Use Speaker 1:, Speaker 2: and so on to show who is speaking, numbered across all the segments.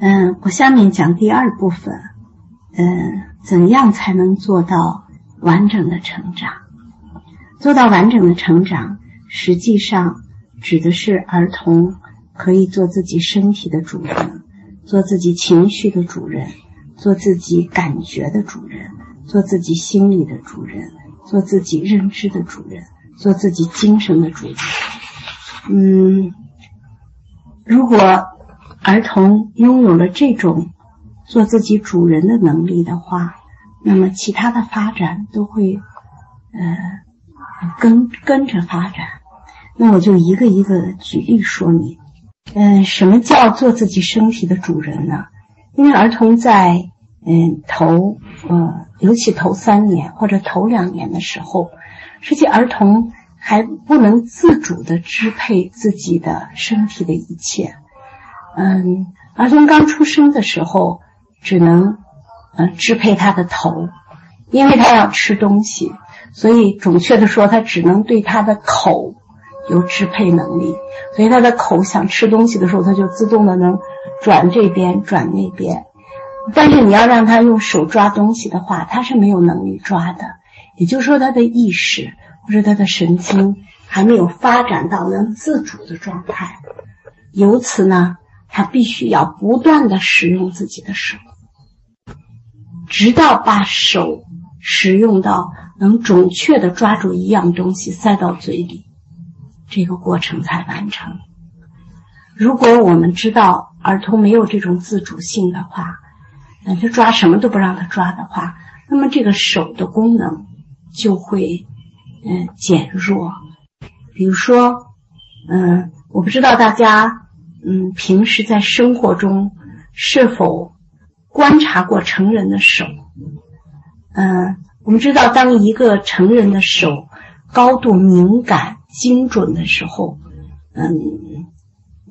Speaker 1: 嗯，我下面讲第二部分，嗯，怎样才能做到完整的成长？做到完整的成长，实际上指的是儿童可以做自己身体的主人，做自己情绪的主人，做自己感觉的主人，做自己心理的主人，做自己认知的主人，做自己精神的主人。嗯，如果儿童拥有了这种做自己主人的能力的话，那么其他的发展都会呃跟跟着发展。那我就一个一个举例说明。嗯，什么叫做自己身体的主人呢？因为儿童在嗯头呃尤其头三年或者头两年的时候，实际儿童还不能自主的支配自己的身体的一切。嗯，儿童刚出生的时候，只能呃支配他的头，因为他要吃东西，所以准确的说，他只能对他的口有支配能力。所以他的口想吃东西的时候，他就自动的能转这边转那边。但是你要让他用手抓东西的话，他是没有能力抓的。也就是说，他的意识或者他的神经还没有发展到能自主的状态。由此呢。他必须要不断的使用自己的手，直到把手使用到能准确的抓住一样东西塞到嘴里，这个过程才完成。如果我们知道儿童没有这种自主性的话，那他抓什么都不让他抓的话，那么这个手的功能就会嗯减弱。比如说，嗯，我不知道大家。嗯，平时在生活中是否观察过成人的手？嗯，我们知道，当一个成人的手高度敏感、精准的时候，嗯，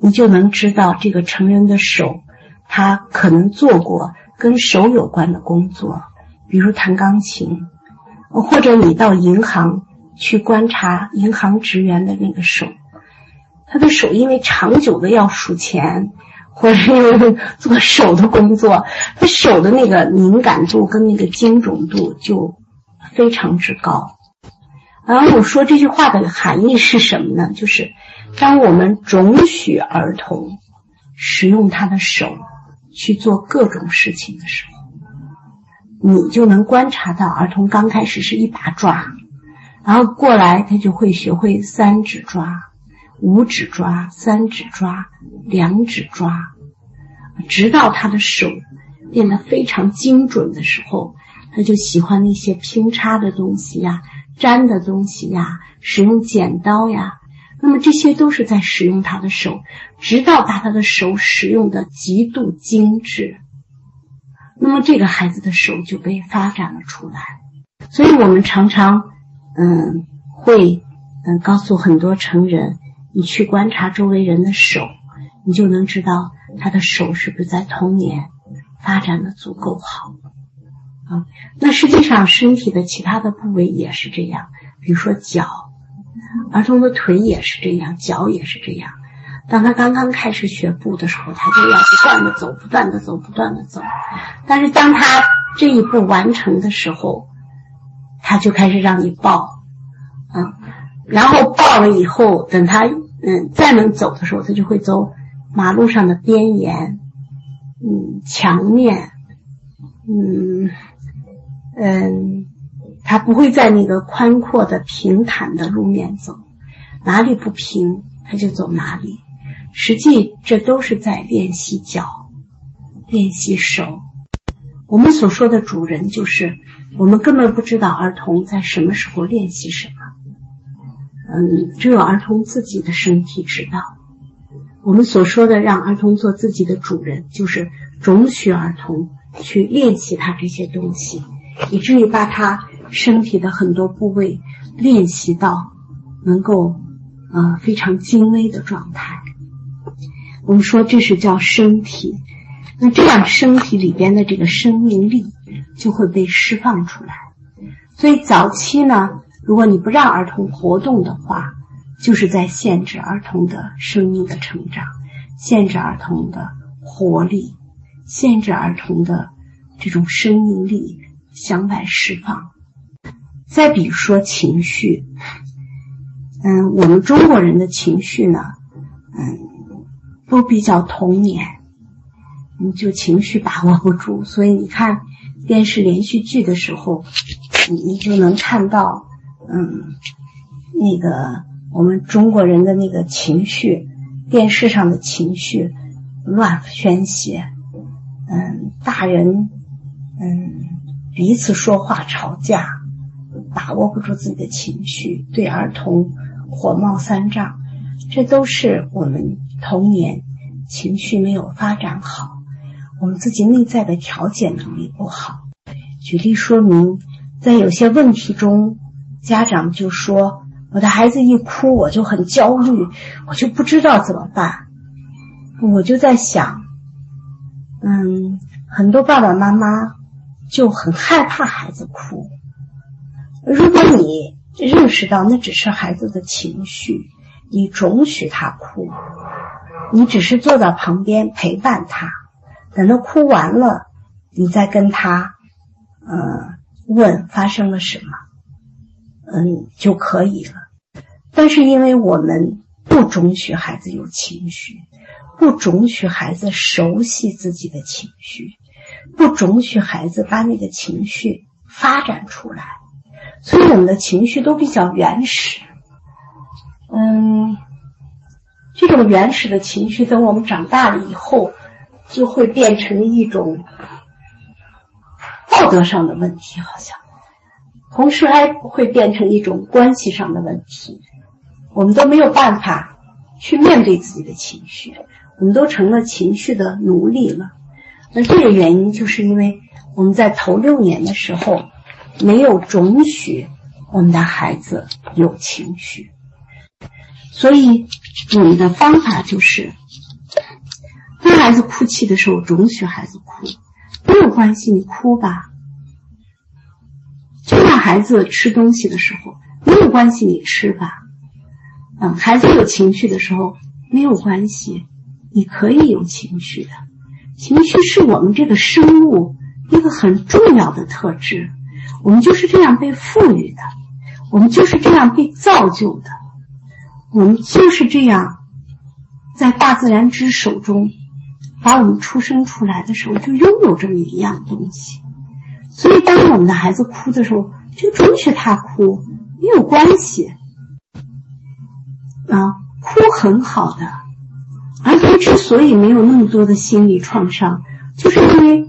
Speaker 1: 你就能知道这个成人的手他可能做过跟手有关的工作，比如弹钢琴，或者你到银行去观察银行职员的那个手。他的手因为长久的要数钱，或者因为做手的工作，他手的那个敏感度跟那个精准度就非常之高。然后我说这句话的含义是什么呢？就是当我们准许儿童使用他的手去做各种事情的时候，你就能观察到儿童刚开始是一把抓，然后过来他就会学会三指抓。五指抓，三指抓，两指抓，直到他的手变得非常精准的时候，他就喜欢那些拼插的东西呀、粘的东西呀、使用剪刀呀。那么这些都是在使用他的手，直到把他的手使用的极度精致，那么这个孩子的手就被发展了出来。所以我们常常，嗯，会嗯告诉很多成人。你去观察周围人的手，你就能知道他的手是不是在童年发展的足够好啊。那实际上身体的其他的部位也是这样，比如说脚，儿童的腿也是这样，脚也是这样。当他刚刚开始学步的时候，他就要不断的走，不断的走，不断的走。但是当他这一步完成的时候，他就开始让你抱，啊。然后抱了以后，等他嗯再能走的时候，他就会走马路上的边沿，嗯墙面，嗯嗯，他不会在那个宽阔的平坦的路面走，哪里不平他就走哪里。实际这都是在练习脚，练习手。我们所说的主人，就是我们根本不知道儿童在什么时候练习什么。嗯，只有儿童自己的身体知道。我们所说的让儿童做自己的主人，就是准许儿童去练习他这些东西，以至于把他身体的很多部位练习到能够呃非常精微的状态。我们说这是叫身体，那这样身体里边的这个生命力就会被释放出来。所以早期呢。如果你不让儿童活动的话，就是在限制儿童的生命的成长，限制儿童的活力，限制儿童的这种生命力向外释放。再比如说情绪，嗯，我们中国人的情绪呢，嗯，都比较童年，你就情绪把握不住，所以你看电视连续剧的时候，你你就能看到，嗯，那个我们中国人的那个情绪，电视上的情绪乱宣泄，嗯，大人，嗯，彼此说话吵架。把握不住自己的情绪，对儿童火冒三丈，这都是我们童年情绪没有发展好，我们自己内在的调节能力不好。举例说明，在有些问题中，家长就说：“我的孩子一哭，我就很焦虑，我就不知道怎么办。”我就在想，嗯，很多爸爸妈妈就很害怕孩子哭。如果你认识到那只是孩子的情绪，你准许他哭，你只是坐在旁边陪伴他，等他哭完了，你再跟他，嗯，问发生了什么，嗯，就可以了。但是因为我们不准许孩子有情绪，不准许孩子熟悉自己的情绪，不准许孩子把那个情绪发展出来。所以我们的情绪都比较原始，嗯，这种原始的情绪，等我们长大了以后，就会变成一种道德上的问题，好像，同时还会变成一种关系上的问题。我们都没有办法去面对自己的情绪，我们都成了情绪的奴隶了。那这个原因，就是因为我们在头六年的时候。没有准许我们的孩子有情绪，所以我们的方法就是：当孩子哭泣的时候，准许孩子哭，没有关系，你哭吧；孩子吃东西的时候，没有关系，你吃吧。嗯，孩子有情绪的时候，没有关系，你可以有情绪的。情绪是我们这个生物一个很重要的特质。我们就是这样被赋予的，我们就是这样被造就的，我们就是这样在大自然之手中把我们出生出来的时候就拥有这么一样东西。所以，当我们的孩子哭的时候，就准许他哭，没有关系。啊，哭很好的。儿童之所以没有那么多的心理创伤，就是因为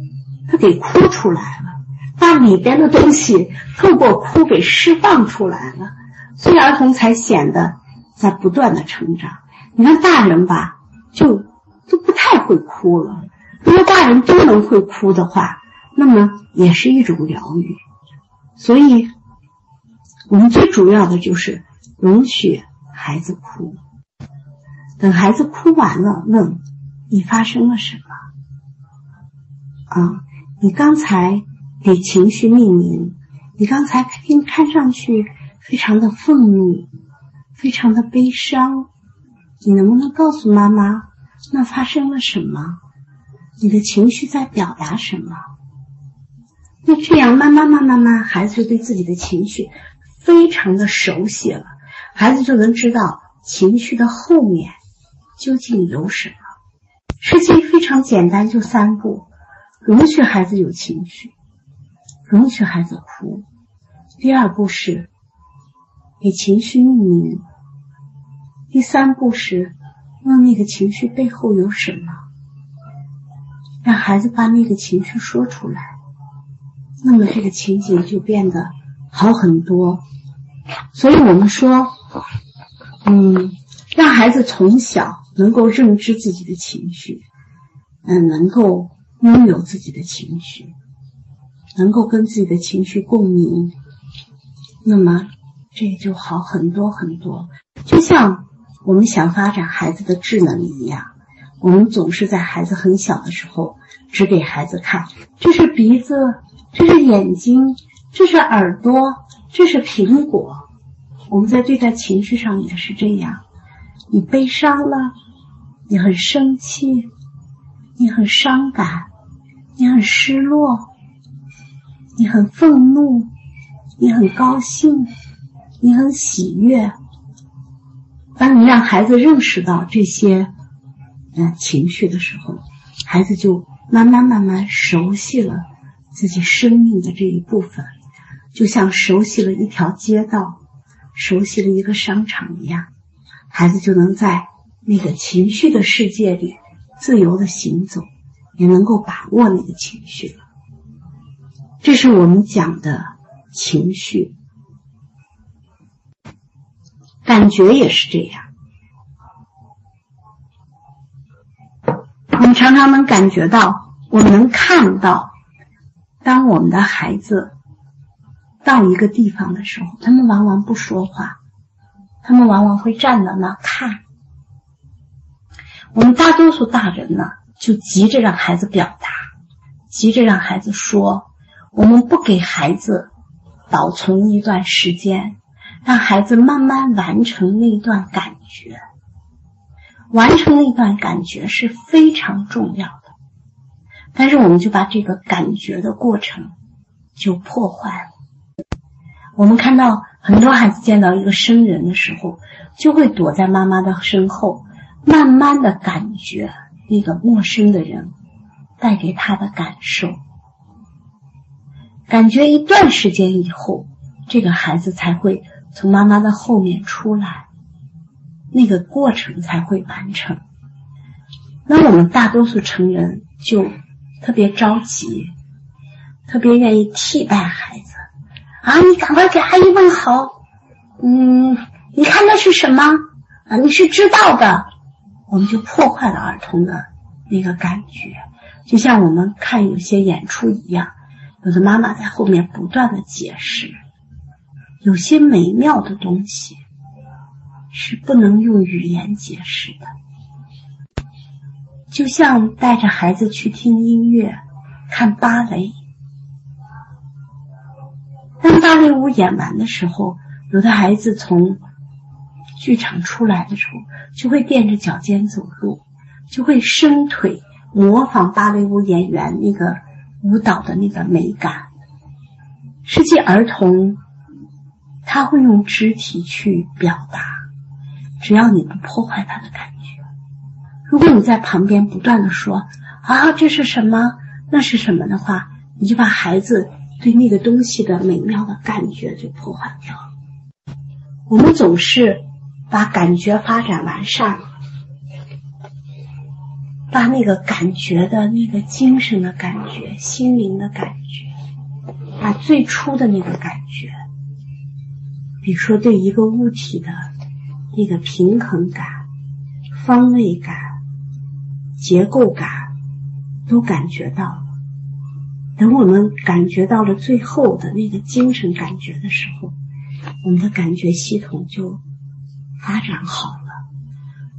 Speaker 1: 他给哭出来了。把里边的东西透过哭给释放出来了，所以儿童才显得在不断的成长。你看大人吧，就都不太会哭了。如果大人都能会哭的话，那么也是一种疗愈。所以，我们最主要的就是容许孩子哭。等孩子哭完了，问你发生了什么？啊，你刚才。给情绪命名，你刚才听看上去非常的愤怒，非常的悲伤，你能不能告诉妈妈，那发生了什么？你的情绪在表达什么？那这样慢慢慢慢慢，孩子就对自己的情绪非常的熟悉了，孩子就能知道情绪的后面究竟有什么。事情非常简单，就三步：容许孩子有情绪。容许孩子哭。第二步是给情绪命名。第三步是问那个情绪背后有什么，让孩子把那个情绪说出来。那么这个情景就变得好很多。所以我们说，嗯，让孩子从小能够认知自己的情绪，嗯，能够拥有自己的情绪。能够跟自己的情绪共鸣，那么这也就好很多很多。就像我们想发展孩子的智能一样，我们总是在孩子很小的时候指给孩子看：这是鼻子，这是眼睛，这是耳朵，这是苹果。我们在对待情绪上也是这样：你悲伤了，你很生气，你很伤感，你很失落，你很愤怒，你很高兴，你很喜悦。当你让孩子认识到这些嗯情绪的时候，孩子就慢慢慢慢熟悉了自己生命的这一部分，就像熟悉了一条街道，熟悉了一个商场一样，孩子就能在那个情绪的世界里自由的行走。也能够把握那个情绪了，这是我们讲的情绪，感觉也是这样。我们常常能感觉到，我们能看到，当我们的孩子到一个地方的时候，他们往往不说话，他们往往会站在那看。我们大多数大人呢？就急着让孩子表达，急着让孩子说，我们不给孩子保存一段时间，让孩子慢慢完成那段感觉。完成那段感觉是非常重要的，但是我们就把这个感觉的过程就破坏了。我们看到很多孩子见到一个生人的时候，就会躲在妈妈的身后，慢慢的感觉。那个陌生的人带给他的感受，感觉一段时间以后，这个孩子才会从妈妈的后面出来，那个过程才会完成。那我们大多数成人就特别着急，特别愿意替代孩子啊！你赶快给阿姨问好，嗯，你看那是什么啊？你是知道的。我们就破坏了儿童的那个感觉，就像我们看有些演出一样，有的妈妈在后面不断的解释，有些美妙的东西是不能用语言解释的。就像带着孩子去听音乐、看芭蕾，当芭蕾舞演完的时候，有的孩子从。剧场出来的时候，就会垫着脚尖走路，就会伸腿模仿芭蕾舞演员那个舞蹈的那个美感。实际儿童他会用肢体去表达，只要你不破坏他的感觉。如果你在旁边不断的说啊这是什么那是什么的话，你就把孩子对那个东西的美妙的感觉就破坏掉了。我们总是。把感觉发展完善了，把那个感觉的那个精神的感觉、心灵的感觉，把最初的那个感觉，比如说对一个物体的那个平衡感、方位感、结构感，都感觉到了。等我们感觉到了最后的那个精神感觉的时候，我们的感觉系统就。发展好了，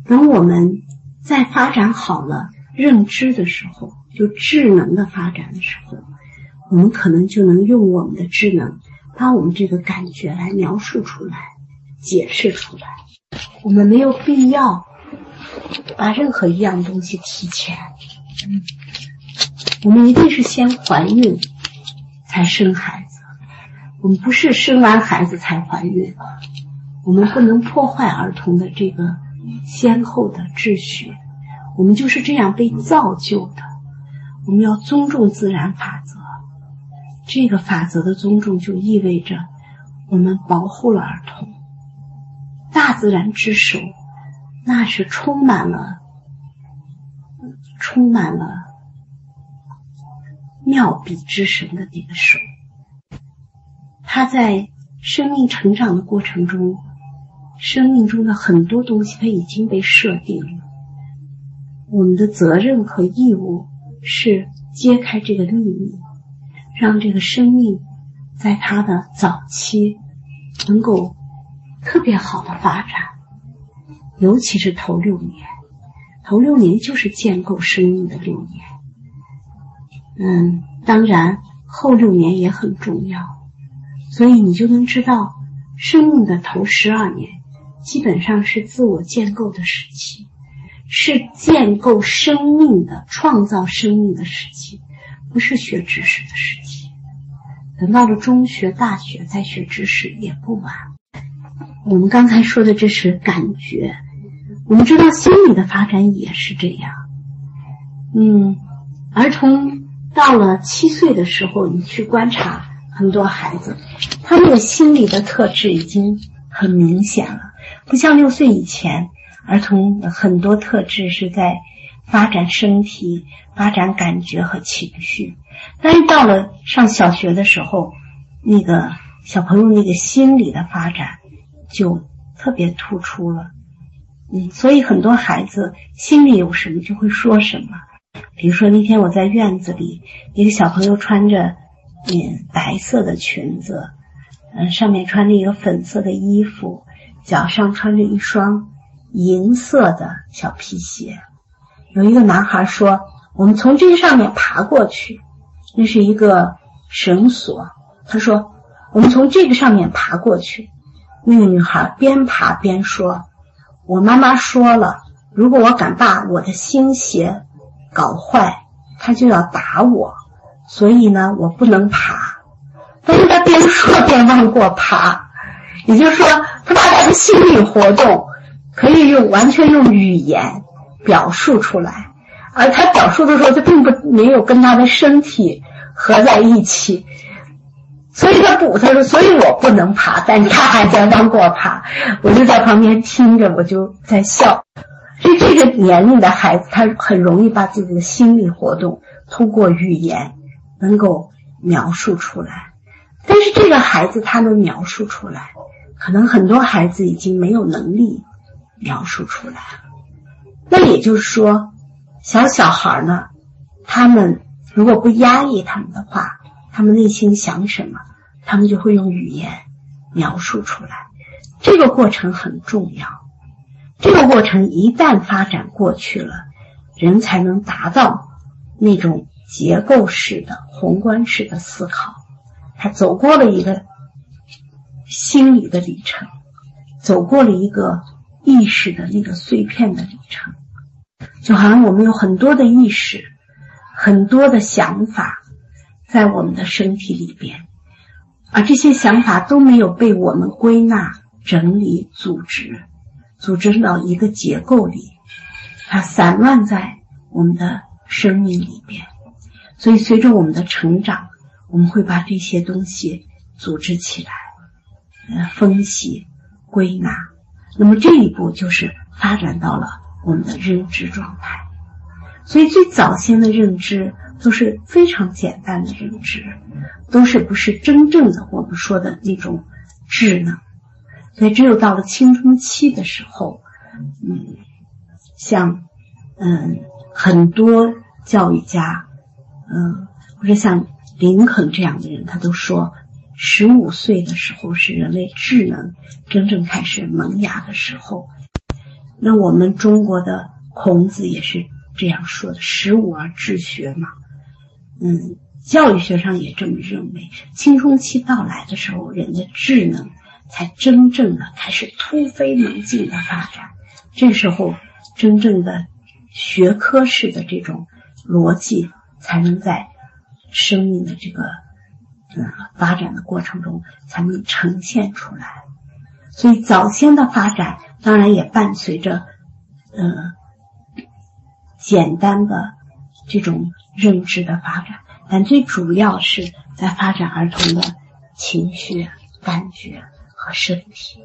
Speaker 1: 等我们在发展好了认知的时候，就智能的发展的时候，我们可能就能用我们的智能，把我们这个感觉来描述出来、解释出来。我们没有必要把任何一样东西提前。我们一定是先怀孕才生孩子，我们不是生完孩子才怀孕。我们不能破坏儿童的这个先后的秩序，我们就是这样被造就的。我们要尊重自然法则，这个法则的尊重就意味着我们保护了儿童。大自然之手，那是充满了、充满了妙笔之神的那个手，他在生命成长的过程中。生命中的很多东西，他已经被设定了。我们的责任和义务是揭开这个秘密，让这个生命在它的早期能够特别好的发展，尤其是头六年。头六年就是建构生命的六年。嗯，当然后六年也很重要，所以你就能知道生命的头十二年。基本上是自我建构的时期，是建构生命的、创造生命的时期，不是学知识的时期。等到了中学、大学再学知识也不晚。我们刚才说的这是感觉，我们知道心理的发展也是这样。嗯，儿童到了七岁的时候，你去观察很多孩子，他那个心理的特质已经很明显了，不像六岁以前，儿童很多特质是在发展身体、发展感觉和情绪。但是到了上小学的时候，那个小朋友那个心理的发展就特别突出了，嗯，所以很多孩子心里有什么就会说什么。比如说那天我在院子里，一个小朋友穿着嗯白色的裙子，嗯，上面穿着一个粉色的衣服，脚上穿着一双银色的小皮鞋。有一个男孩说：“我们从这个上面爬过去。”那是一个绳索。他说：“我们从这个上面爬过去。”那个女孩边爬边说：“我妈妈说了，如果我敢把我的新鞋搞坏，她就要打我。所以呢，我不能爬。”但是他边说边往过爬，也就是说，他把他的心理活动可以用完全用语言表述出来。而他表述的时候，他并不没有跟他的身体合在一起，所以他补他说：“所以我不能爬，但他还在往过爬。”我就在旁边听着，我就在笑。所以这个年龄的孩子，他很容易把自己的心理活动通过语言能够描述出来。但是这个孩子他能描述出来，可能很多孩子已经没有能力描述出来。那也就是说。小小孩呢，他们如果不压抑他们的话，他们内心想什么，他们就会用语言描述出来。这个过程很重要。这个过程一旦发展过去了，人才能达到那种结构式的、宏观式的思考。他走过了一个心理的里程，走过了一个意识的那个碎片的里程。就好像我们有很多的意识，很多的想法，在我们的身体里边，而这些想法都没有被我们归纳、整理、组织，组织到一个结构里，它散乱在我们的生命里边。所以，随着我们的成长，我们会把这些东西组织起来，呃，分析、归纳。那么这一步就是发展到了。我们的认知状态，所以最早先的认知都是非常简单的认知，都是不是真正的我们说的那种智能。所以只有到了青春期的时候，嗯，像嗯很多教育家，嗯或者像林肯这样的人，他都说，十五岁的时候是人类智能真正开始萌芽的时候。那我们中国的孔子也是这样说的：“十五而志学嘛。”嗯，教育学上也这么认为。青春期到来的时候，人的智能才真正的开始突飞猛进的发展。这时候，真正的学科式的这种逻辑才能在生命的这个嗯发展的过程中才能呈现出来。所以，早先的发展。当然也伴随着，嗯，简单的这种认知的发展，但最主要是在发展儿童的情绪、感觉和身体。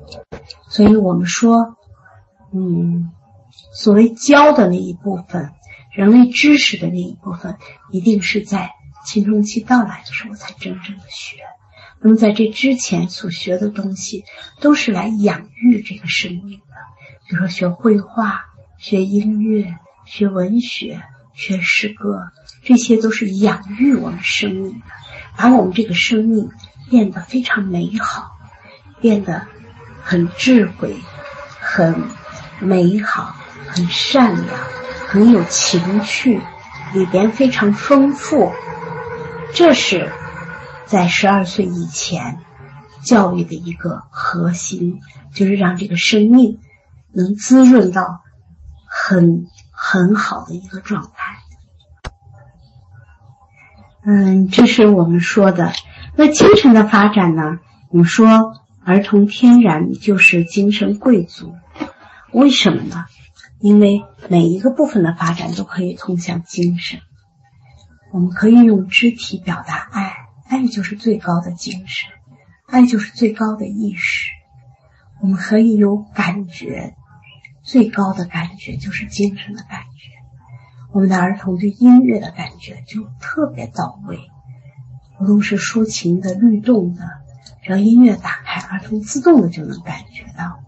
Speaker 1: 所以我们说，嗯，所谓教的那一部分，人类知识的那一部分，一定是在青春期到来的时候才真正的学。那么在这之前所学的东西，都是来养育这个生命的。比如说学绘画、学音乐、学文学、学诗歌，这些都是养育我们生命的，把我们这个生命变得非常美好，变得很智慧、很美好、很善良、很有情趣，里边非常丰富。这是在十二岁以前教育的一个核心，就是让这个生命。能滋润到很很好的一个状态。嗯，这是我们说的。那精神的发展呢？我们说儿童天然就是精神贵族，为什么呢？因为每一个部分的发展都可以通向精神。我们可以用肢体表达爱，爱就是最高的精神，爱就是最高的意识。我们可以有感觉，最高的感觉就是精神的感觉。我们的儿童对音乐的感觉就特别到位，无论是抒情的、律动的，只要音乐打开，儿童自动的就能感觉到。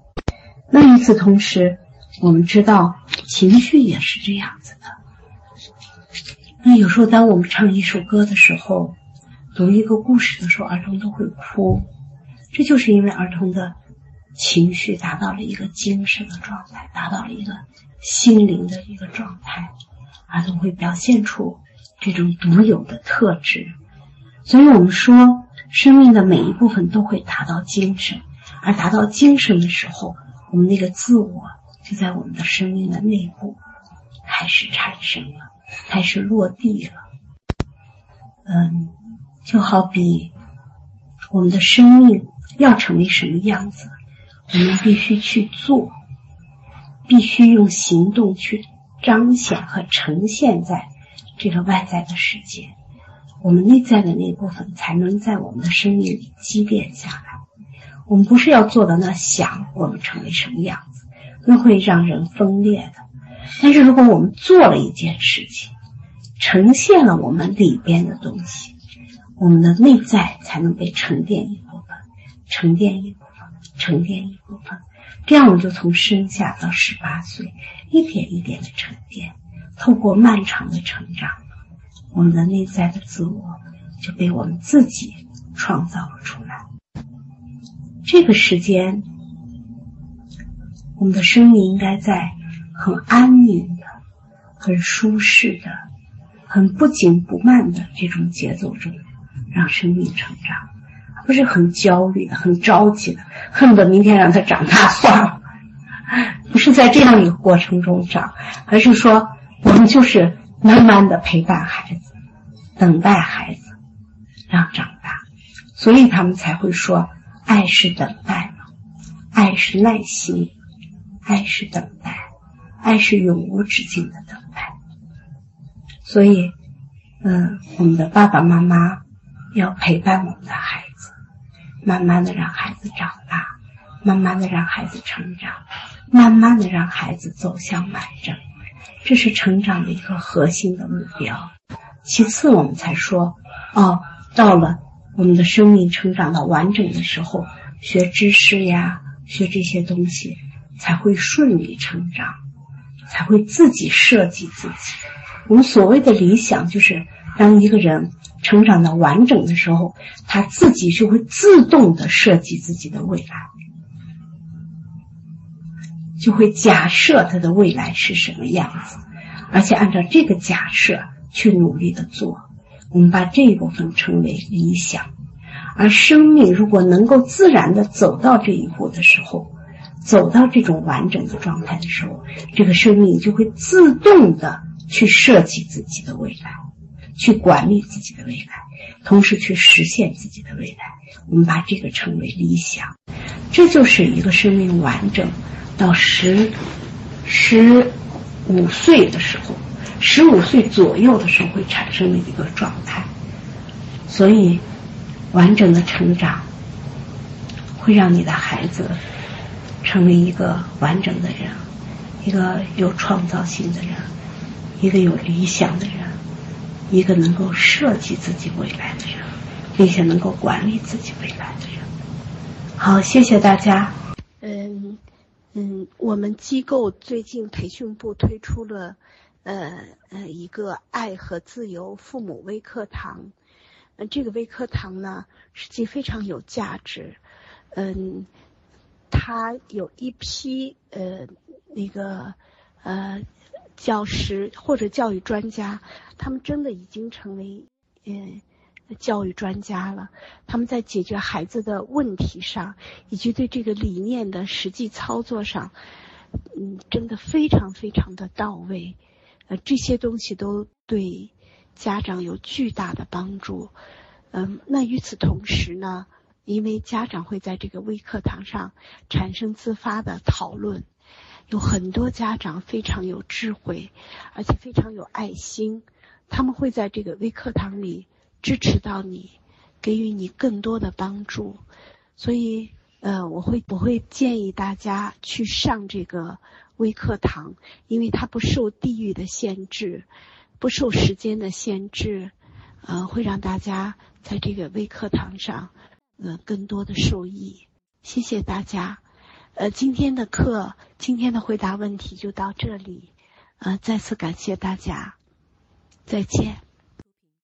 Speaker 1: 那与此同时，我们知道情绪也是这样子的。那有时候，当我们唱一首歌的时候，读一个故事的时候，儿童都会哭，这就是因为儿童的情绪达到了一个精神的状态，达到了一个心灵的一个状态。儿童会表现出这种独有的特质，所以我们说，生命的每一部分都会达到精神，而达到精神的时候，我们那个自我就在我们的生命的内部开始产生了，开始落地了。嗯，就好比我们的生命要成为什么样子，我们必须去做，必须用行动去。彰显和呈现在这个外在的世界，我们内在的那部分才能在我们的生命里积淀下来。我们不是要做到那想我们成为什么样子，那会让人分裂的。但是如果我们做了一件事情，呈现了我们里边的东西，我们的内在才能被沉淀一部分，沉淀一部分，沉淀一部分。这样，我们就从生下到十八岁。一点一点的沉淀，透过漫长的成长，我们的内在的自我就被我们自己创造了出来。这个时间，我们的生命应该在很安宁的、很舒适的、很不紧不慢的这种节奏中，让生命成长，不是很焦虑的、很着急的，恨不得明天让他长大算了。不是在这样一个过程中长，而是说我们就是慢慢的陪伴孩子，等待孩子让长大，所以他们才会说爱是等待，爱是耐心，爱是等待，爱是永无止境的等待。所以，嗯，我们的爸爸妈妈要陪伴我们的孩，慢慢的让孩子长大，慢慢的让孩子成长。慢慢的让孩子走向完整，这是成长的一个核心的目标。其次，我们才说，哦，到了我们的生命成长到完整的时候，学知识呀，学这些东西才会顺利成长，才会自己设计自己。我们所谓的理想，就是当一个人成长到完整的时候，他自己就会自动的设计自己的未来。就会假设他的未来是什么样子，而且按照这个假设去努力的做。我们把这一部分称为理想，而生命如果能够自然的走到这一步的时候，走到这种完整的状态的时候，这个生命就会自动的去设计自己的未来，去管理自己的未来，同时去实现自己的未来。我们把这个称为理想，这就是一个生命完整。到十十五岁的时候，十五岁左右的时候会产生的一个状态，所以完整的成长会让你的孩子成为一个完整的人，一个有创造性的人，一个有理想的人，一个能够设计自己未来的人，并且能够管理自己未来的人。好，谢谢大家。
Speaker 2: 嗯。嗯，我们机构最近培训部推出了，呃呃，一个爱和自由父母微课堂。嗯，这个微课堂呢，实际非常有价值。嗯，他有一批呃那个呃教师或者教育专家，他们真的已经成为嗯。教育专家了，他们在解决孩子的问题上，以及对这个理念的实际操作上，嗯，真的非常非常的到位。呃，这些东西都对家长有巨大的帮助。嗯，那与此同时呢，因为家长会在这个微课堂上产生自发的讨论，有很多家长非常有智慧，而且非常有爱心，他们会在这个微课堂里支持到你，给予你更多的帮助。所以，呃，我会我会建议大家去上这个微课堂，因为它不受地域的限制，不受时间的限制，呃，会让大家。在这个微课堂上，呃，更多的受益。谢谢大家。呃，今天的课，今天的回答问题就到这里。呃，再次感谢大家，再见。